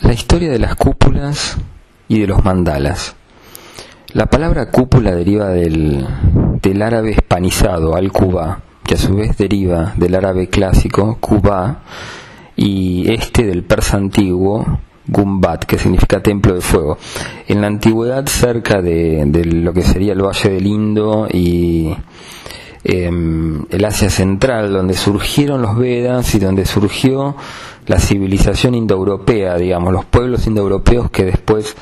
la historia de las cúpulas y de los mandalas. La palabra cúpula deriva del, árabe hispanizado, al-Kuba, que a su vez deriva del árabe clásico, Kuba, y este del persa antiguo, Gumbat, que significa templo de fuego. En la antigüedad, cerca de, de lo que sería el Valle del Indo y em, el Asia Central, donde surgieron los Vedas y donde surgió la civilización indoeuropea, digamos, los pueblos indoeuropeos que después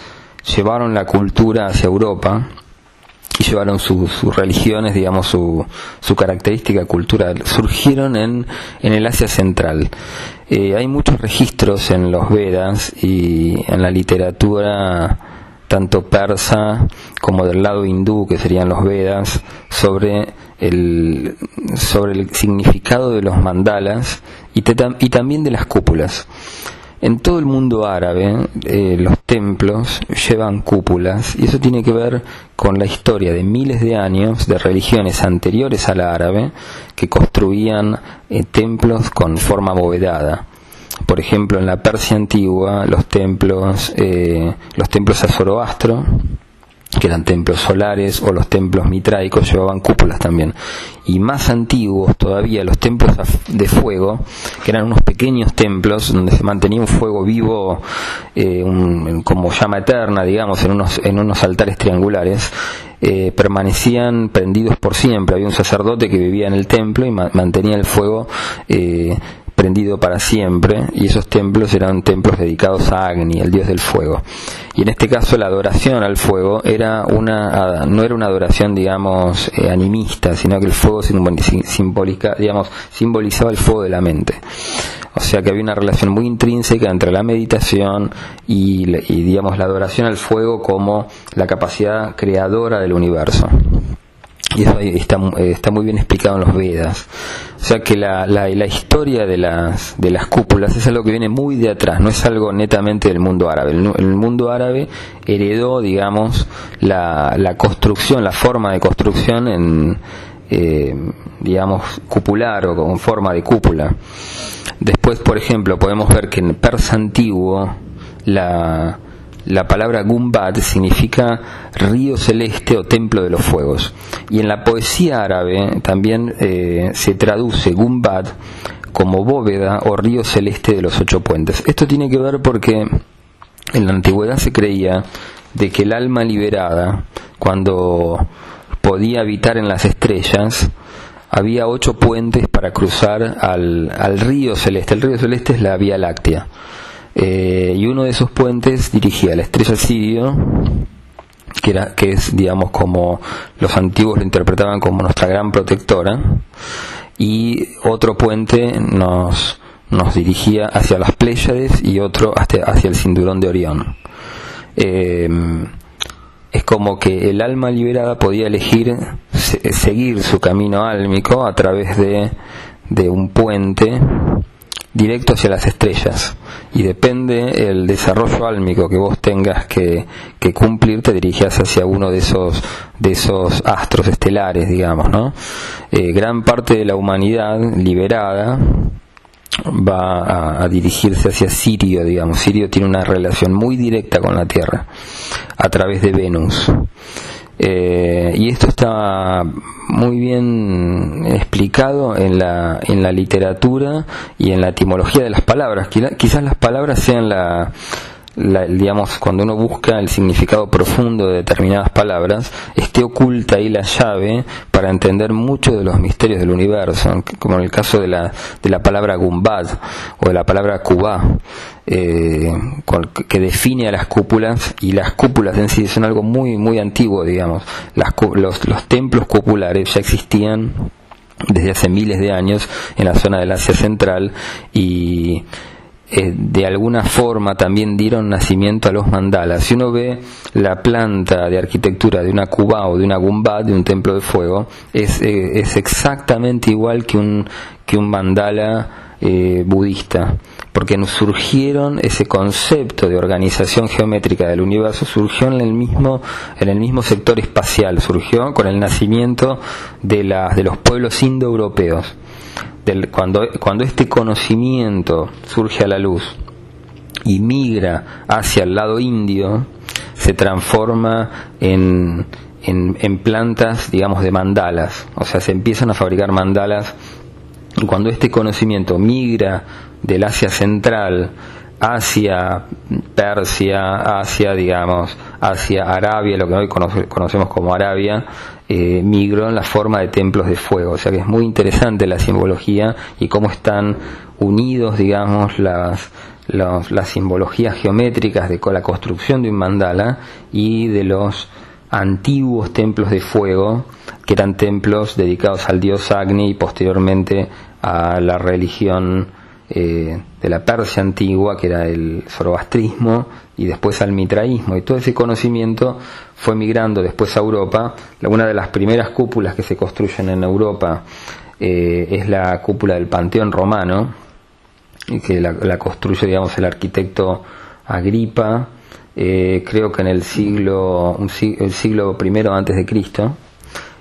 llevaron la cultura hacia Europa y llevaron sus religiones, digamos, su, su, característica cultural, surgieron en, en el Asia Central. Eh, hay muchos registros en los Vedas y en la literatura tanto persa como del lado hindú, que serían los Vedas, sobre el, sobre el significado de los mandalas y, y también de las cúpulas. En todo el mundo árabe eh, los templos llevan cúpulas y eso tiene que ver con la historia de miles de años de religiones anteriores a la árabe que construían eh, templos con forma abovedada. Por ejemplo, en la Persia antigua los templos, eh, los templos a Zoroastro, que eran templos solares o los templos mitraicos llevaban cúpulas también. Y más antiguos todavía los templos de fuego, que eran unos pequeños templos donde se mantenía un fuego vivo eh, como llama eterna, digamos, en unos, en unos altares triangulares, eh, permanecían prendidos por siempre. Había un sacerdote que vivía en el templo y mantenía el fuego eh, prendido para siempre y esos templos eran templos dedicados a Agni, el dios del fuego. Y en este caso la adoración al fuego era una no era una adoración digamos eh, animista, sino que el fuego simbólica, digamos, simbolizaba el fuego de la mente. O sea que había una relación muy intrínseca entre la meditación y, y digamos la adoración al fuego como la capacidad creadora del universo y eso está, está, muy bien explicado en los Vedas. O sea que la, la, la, historia de las, de las cúpulas es algo que viene muy de atrás, no es algo netamente del mundo árabe. El, el mundo árabe heredó, digamos, la, la, construcción, la forma de construcción en, eh, digamos, cupular o con forma de cúpula. Después, por ejemplo, podemos ver que en persa antiguo la la palabra Gumbad significa río celeste o templo de los fuegos. Y en la poesía árabe también eh, se traduce Gumbad como bóveda o río celeste de los ocho puentes. Esto tiene que ver porque en la antigüedad se creía de que el alma liberada, cuando podía habitar en las estrellas, había ocho puentes para cruzar al, al río celeste. El río celeste es la Vía Láctea. Eh, y uno de esos puentes dirigía a la estrella Sirio, que, era, que es, digamos, como los antiguos lo interpretaban como nuestra gran protectora, y otro puente nos, nos dirigía hacia las Pléyades y otro hacia, el cinturón de Orión. Eh, es como que el alma liberada podía elegir seguir su camino álmico a través de, de un puente directo hacia las estrellas. Y depende el desarrollo álmico que vos tengas que, cumplir te dirigías hacia uno de esos de esos astros estelares digamos no eh, gran parte de la humanidad liberada va a, a, dirigirse hacia Sirio digamos. Sirio tiene una relación muy directa con la Tierra a través de Venus eh, y esto está muy bien explicado en la, en la literatura y en la etimología de las palabras. Quizás las palabras sean la, digamos, cuando uno busca el significado profundo de determinadas palabras, esté oculta ahí la llave para entender muchos de los misterios del universo, como en el caso de la, de la palabra Gumbad o de la palabra Kubá eh, que define a las cúpulas y las cúpulas en sí son algo muy muy antiguo digamos. Las, los, los templos cupulares ya existían desde hace miles de años en la zona del Asia Central y eh, de alguna forma también dieron nacimiento a los mandalas. Si uno ve la planta de arquitectura de una cuba o de una gumbad, de un templo de fuego, es, eh, es exactamente igual que un, que un mandala eh, budista porque nos surgieron ese concepto de organización geométrica del universo surgió en el mismo en el mismo sector espacial surgió con el nacimiento de las de los pueblos indoeuropeos del, cuando este conocimiento surge a la luz y migra hacia el lado indio, se transforma en, en, plantas, digamos, de mandalas. O sea, se empiezan a fabricar mandalas. Y cuando este conocimiento migra del Asia Central hacia Persia, hacia, digamos, hacia Arabia, lo que hoy conocemos como Arabia, eh, migró en la forma de templos de fuego. O sea que es muy interesante la simbología y cómo están unidos, digamos, las, las simbologías geométricas de la construcción de un mandala y de los antiguos templos de fuego, que eran templos dedicados al dios Agni y posteriormente a la religión eh, de la Persia antigua, que era el zoroastrismo, y después al mitraísmo. Y todo ese conocimiento fue migrando después a Europa. Una de las primeras cúpulas que se construyen en Europa eh, es la cúpula del Panteón Romano, que la, construye, digamos, el arquitecto Agripa, eh, creo que en el siglo, el siglo primero antes de Cristo,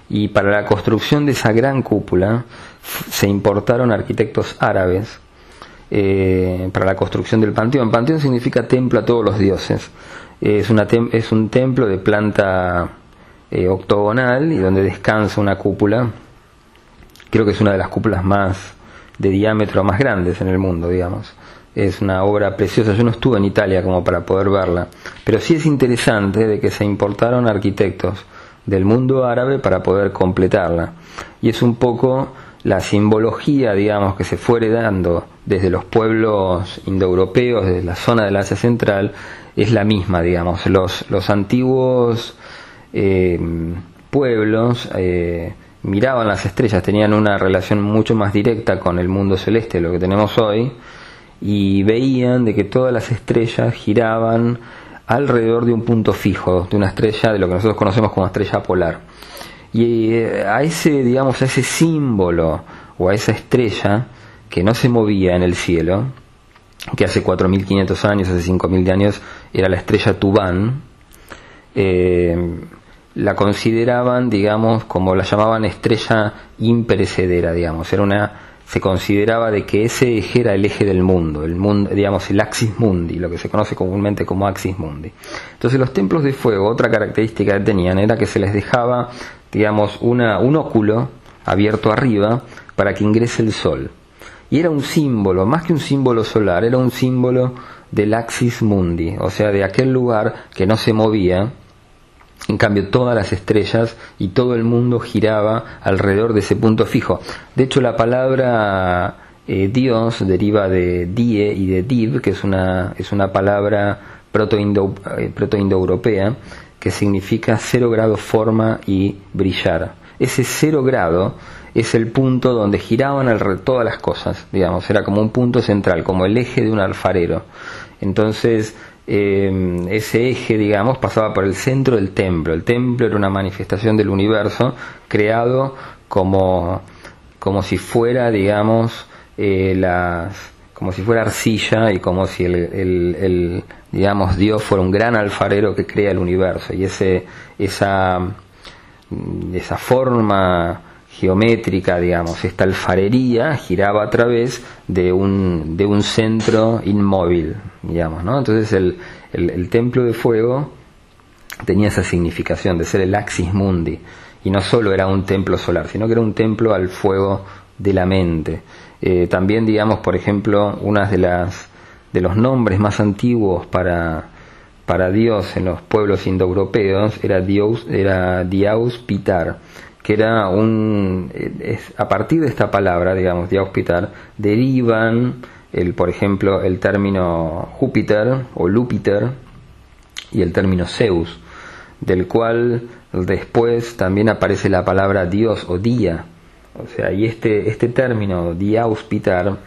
y para la construcción de esa gran cúpula se importaron arquitectos árabes eh, para la construcción del panteón. Panteón significa templo a todos los dioses. Es, una es un templo de planta eh, octogonal y donde descansa una cúpula. Creo que es una de las cúpulas más de diámetro más grandes en el mundo, digamos. Es una obra preciosa. Yo no estuve en Italia como para poder verla, pero sí es interesante de que se importaron arquitectos del mundo árabe para poder completarla. Y es un poco la simbología, digamos, que se fue heredando desde los pueblos indoeuropeos, desde la zona del Asia Central, es la misma, digamos. Los, los antiguos eh, pueblos eh, miraban las estrellas, tenían una relación mucho más directa con el mundo celeste, lo que tenemos hoy, y veían de que todas las estrellas giraban alrededor de un punto fijo, de una estrella, de lo que nosotros conocemos como estrella polar. Y eh, a ese, digamos, a ese símbolo o a esa estrella que no se movía en el cielo, que hace 4.500 años, hace 5.000 años, era la estrella Tubán, eh, la consideraban, digamos, como la llamaban estrella imperecedera, digamos, era una se consideraba de que ese eje era el eje del mundo, el mundo, digamos, el axis mundi, lo que se conoce comúnmente como axis mundi. Entonces los templos de fuego, otra característica que tenían era que se les dejaba, digamos, una, un óculo abierto arriba para que ingrese el sol. Y era un símbolo, más que un símbolo solar, era un símbolo del axis mundi, o sea, de aquel lugar que no se movía, en cambio, todas las estrellas y todo el mundo giraba alrededor de ese punto fijo. De hecho, la palabra eh, Dios deriva de die y de div, que es una, es una palabra eh, proto-indoeuropea, que significa cero grado forma y brillar. Ese cero grado es el punto donde giraban todas las cosas, digamos, era como un punto central, como el eje de un alfarero. Entonces, eh, ese eje, digamos, pasaba por el centro del templo. El templo era una manifestación del universo creado como, como si fuera, digamos, eh, las, como si fuera arcilla y como si el, digamos, Dios fuera un gran alfarero que crea el universo. Y ese, esa, esa forma geométrica, digamos, esta alfarería giraba a través de un, de un centro inmóvil, digamos, ¿no? Entonces el, el, templo de fuego tenía esa significación de ser el axis mundi, y no solo era un templo solar, sino que era un templo al fuego de la mente. Eh, también, digamos, por ejemplo, una de las de los nombres más antiguos para, para Dios en los pueblos indoeuropeos era Dios, era Diaus Pitar que era un a partir de esta palabra digamos de hospital derivan el por ejemplo el término Júpiter o Lúpiter y el término Zeus del cual después también aparece la palabra Dios o día. O sea y este este término diauspitar